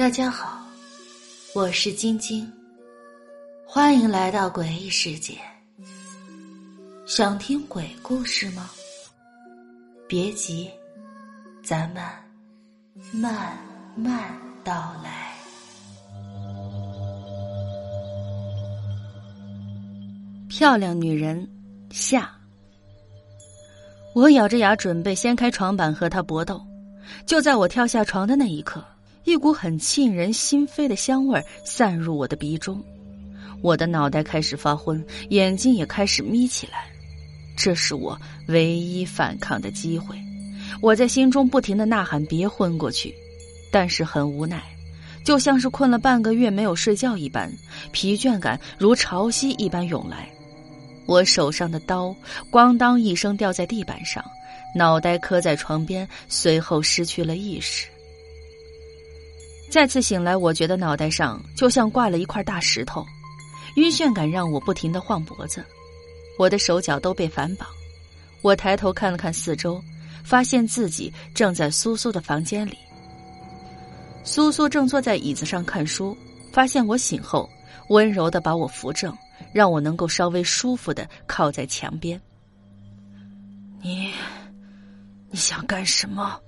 大家好，我是晶晶，欢迎来到诡异世界。想听鬼故事吗？别急，咱们慢慢道来。漂亮女人下，我咬着牙准备掀开床板和他搏斗，就在我跳下床的那一刻。一股很沁人心扉的香味散入我的鼻中，我的脑袋开始发昏，眼睛也开始眯起来。这是我唯一反抗的机会。我在心中不停的呐喊：“别昏过去！”但是很无奈，就像是困了半个月没有睡觉一般，疲倦感如潮汐一般涌来。我手上的刀咣当一声掉在地板上，脑袋磕在床边，随后失去了意识。再次醒来，我觉得脑袋上就像挂了一块大石头，晕眩感让我不停的晃脖子，我的手脚都被反绑。我抬头看了看四周，发现自己正在苏苏的房间里。苏苏正坐在椅子上看书，发现我醒后，温柔的把我扶正，让我能够稍微舒服的靠在墙边。你，你想干什么？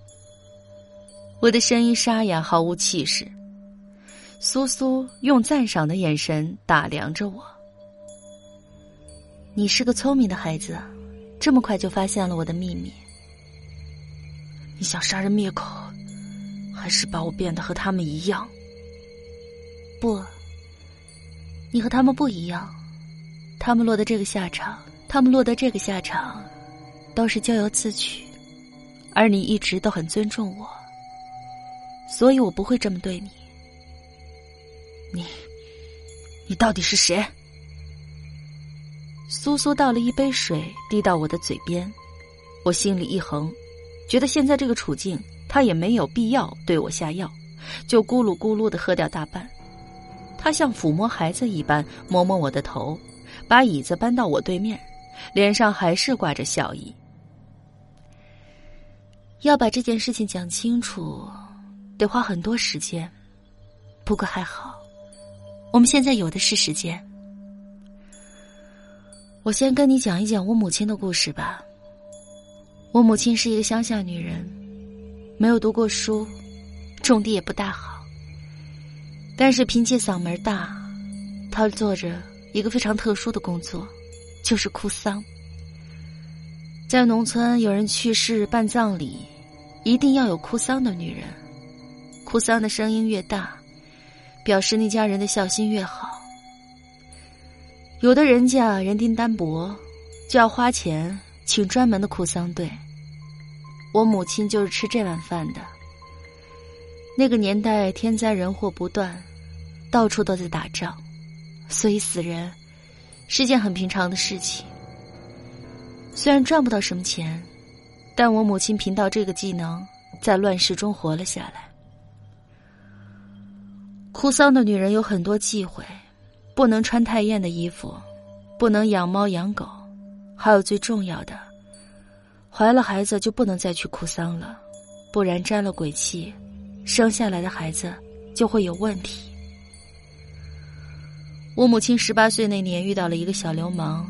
我的声音沙哑，毫无气势。苏苏用赞赏的眼神打量着我。你是个聪明的孩子，这么快就发现了我的秘密。你想杀人灭口，还是把我变得和他们一样？不，你和他们不一样。他们落得这个下场，他们落得这个下场，都是咎由自取。而你一直都很尊重我。所以我不会这么对你。你，你到底是谁？苏苏倒了一杯水，递到我的嘴边，我心里一横，觉得现在这个处境，他也没有必要对我下药，就咕噜咕噜的喝掉大半。他像抚摸孩子一般摸摸我的头，把椅子搬到我对面，脸上还是挂着笑意。要把这件事情讲清楚。得花很多时间，不过还好，我们现在有的是时间。我先跟你讲一讲我母亲的故事吧。我母亲是一个乡下女人，没有读过书，种地也不大好，但是凭借嗓门大，她做着一个非常特殊的工作，就是哭丧。在农村，有人去世办葬礼，一定要有哭丧的女人。哭丧的声音越大，表示那家人的孝心越好。有的人家人丁单薄，就要花钱请专门的哭丧队。我母亲就是吃这碗饭的。那个年代天灾人祸不断，到处都在打仗，所以死人是件很平常的事情。虽然赚不到什么钱，但我母亲凭到这个技能，在乱世中活了下来。哭丧的女人有很多忌讳，不能穿太艳的衣服，不能养猫养狗，还有最重要的，怀了孩子就不能再去哭丧了，不然沾了鬼气，生下来的孩子就会有问题。我母亲十八岁那年遇到了一个小流氓，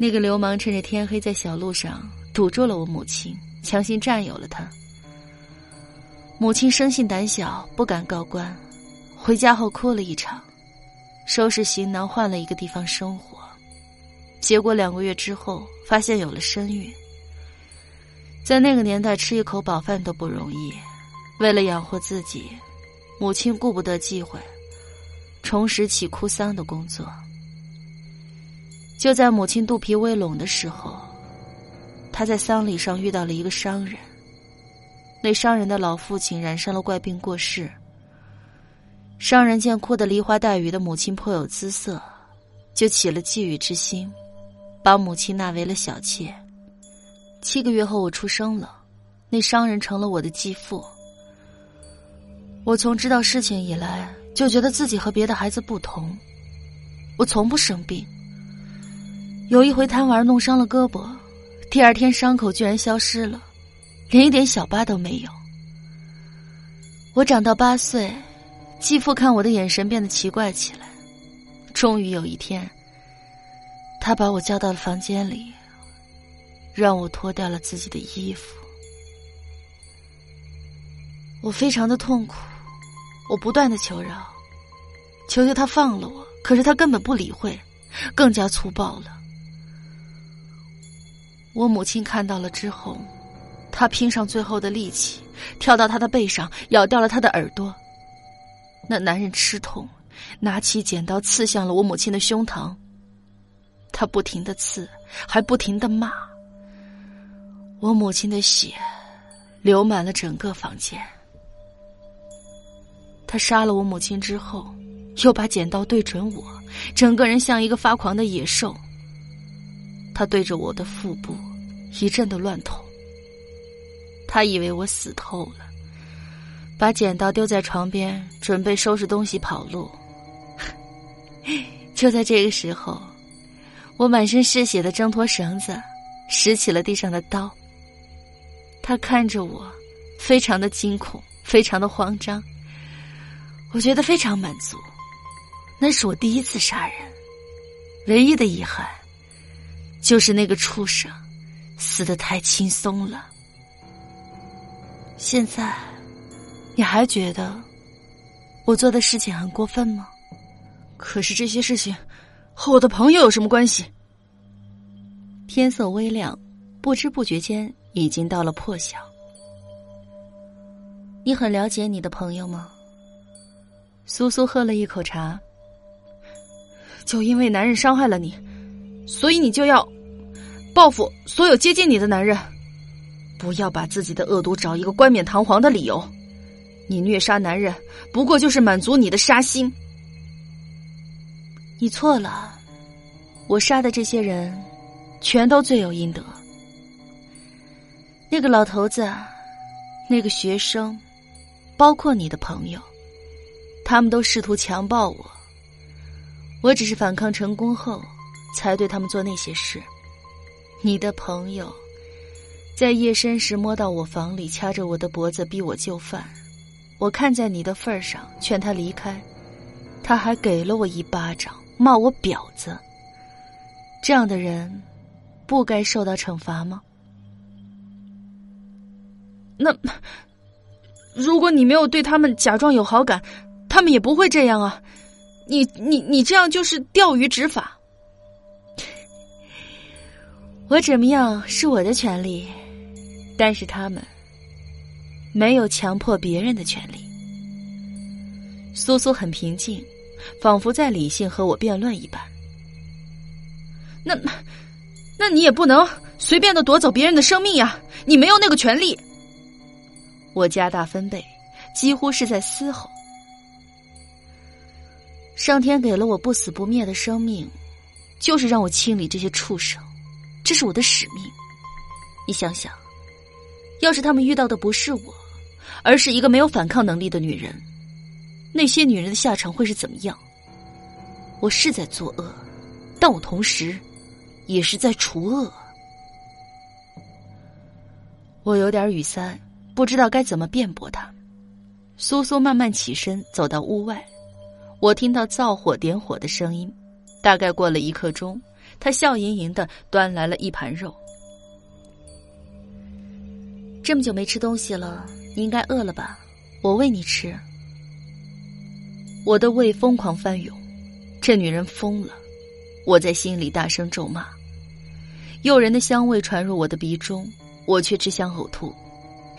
那个流氓趁着天黑在小路上堵住了我母亲，强行占有了她。母亲生性胆小，不敢告官。回家后哭了一场，收拾行囊换了一个地方生活。结果两个月之后，发现有了身孕。在那个年代，吃一口饱饭都不容易。为了养活自己，母亲顾不得忌讳，重拾起哭丧的工作。就在母亲肚皮微隆的时候，他在丧礼上遇到了一个商人。那商人的老父亲染上了怪病过世。商人见哭得梨花带雨的母亲颇有姿色，就起了觊觎之心，把母亲纳为了小妾。七个月后我出生了，那商人成了我的继父。我从知道事情以来，就觉得自己和别的孩子不同，我从不生病。有一回贪玩弄伤了胳膊，第二天伤口居然消失了。连一点小疤都没有。我长到八岁，继父看我的眼神变得奇怪起来。终于有一天，他把我叫到了房间里，让我脱掉了自己的衣服。我非常的痛苦，我不断的求饶，求求他放了我，可是他根本不理会，更加粗暴了。我母亲看到了之后，他拼上最后的力气，跳到他的背上，咬掉了他的耳朵。那男人吃痛，拿起剪刀刺向了我母亲的胸膛。他不停的刺，还不停的骂。我母亲的血流满了整个房间。他杀了我母亲之后，又把剪刀对准我，整个人像一个发狂的野兽。他对着我的腹部一阵的乱捅。他以为我死透了，把剪刀丢在床边，准备收拾东西跑路。就在这个时候，我满身是血的挣脱绳子，拾起了地上的刀。他看着我，非常的惊恐，非常的慌张。我觉得非常满足，那是我第一次杀人，唯一的遗憾就是那个畜生死的太轻松了。现在，你还觉得我做的事情很过分吗？可是这些事情和我的朋友有什么关系？天色微亮，不知不觉间已经到了破晓。你很了解你的朋友吗？苏苏喝了一口茶，就因为男人伤害了你，所以你就要报复所有接近你的男人。不要把自己的恶毒找一个冠冕堂皇的理由。你虐杀男人，不过就是满足你的杀心。你错了，我杀的这些人，全都罪有应得。那个老头子，那个学生，包括你的朋友。他们都试图强暴我，我只是反抗成功后，才对他们做那些事。你的朋友在夜深时摸到我房里，掐着我的脖子逼我就范，我看在你的份儿上劝他离开，他还给了我一巴掌，骂我婊子。这样的人，不该受到惩罚吗？那如果你没有对他们假装有好感？他们也不会这样啊！你你你这样就是钓鱼执法。我怎么样是我的权利，但是他们没有强迫别人的权利。苏苏很平静，仿佛在理性和我辩论一般。那，那你也不能随便的夺走别人的生命呀！你没有那个权利。我加大分贝，几乎是在嘶吼。上天给了我不死不灭的生命，就是让我清理这些畜生，这是我的使命。你想想，要是他们遇到的不是我，而是一个没有反抗能力的女人，那些女人的下场会是怎么样？我是在作恶，但我同时也是在除恶。我有点语塞，不知道该怎么辩驳他。苏苏慢慢起身，走到屋外。我听到灶火点火的声音，大概过了一刻钟，他笑盈盈的端来了一盘肉。这么久没吃东西了，你应该饿了吧？我喂你吃。我的胃疯狂翻涌，这女人疯了！我在心里大声咒骂。诱人的香味传入我的鼻中，我却只想呕吐。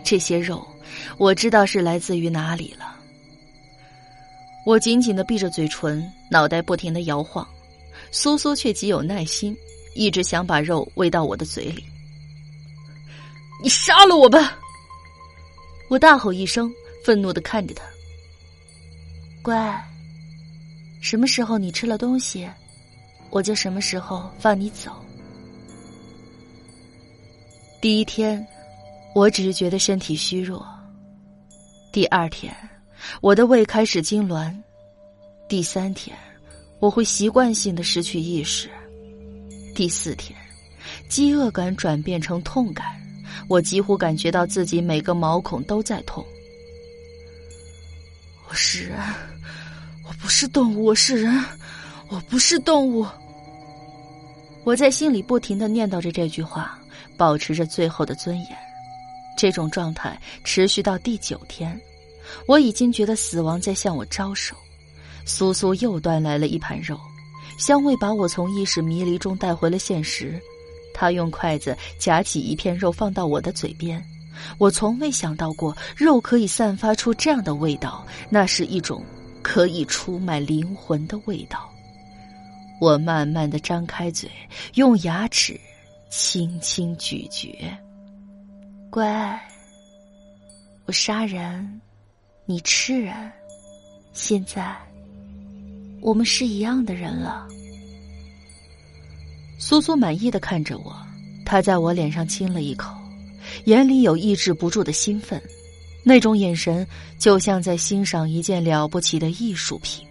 这些肉，我知道是来自于哪里了。我紧紧的闭着嘴唇，脑袋不停的摇晃，苏苏却极有耐心，一直想把肉喂到我的嘴里。你杀了我吧！我大吼一声，愤怒的看着他。乖，什么时候你吃了东西，我就什么时候放你走。第一天，我只是觉得身体虚弱。第二天。我的胃开始痉挛，第三天，我会习惯性的失去意识。第四天，饥饿感转变成痛感，我几乎感觉到自己每个毛孔都在痛。我是人，我不是动物，我是人，我不是动物。我在心里不停的念叨着这句话，保持着最后的尊严。这种状态持续到第九天，我已经觉得死亡在向我招手。苏苏又端来了一盘肉，香味把我从意识迷离中带回了现实。他用筷子夹起一片肉放到我的嘴边，我从未想到过肉可以散发出这样的味道，那是一种可以出卖灵魂的味道。我慢慢的张开嘴，用牙齿轻轻咀嚼。乖，我杀人，你吃人，现在我们是一样的人了。苏苏满意的看着我，他在我脸上亲了一口，眼里有抑制不住的兴奋，那种眼神就像在欣赏一件了不起的艺术品。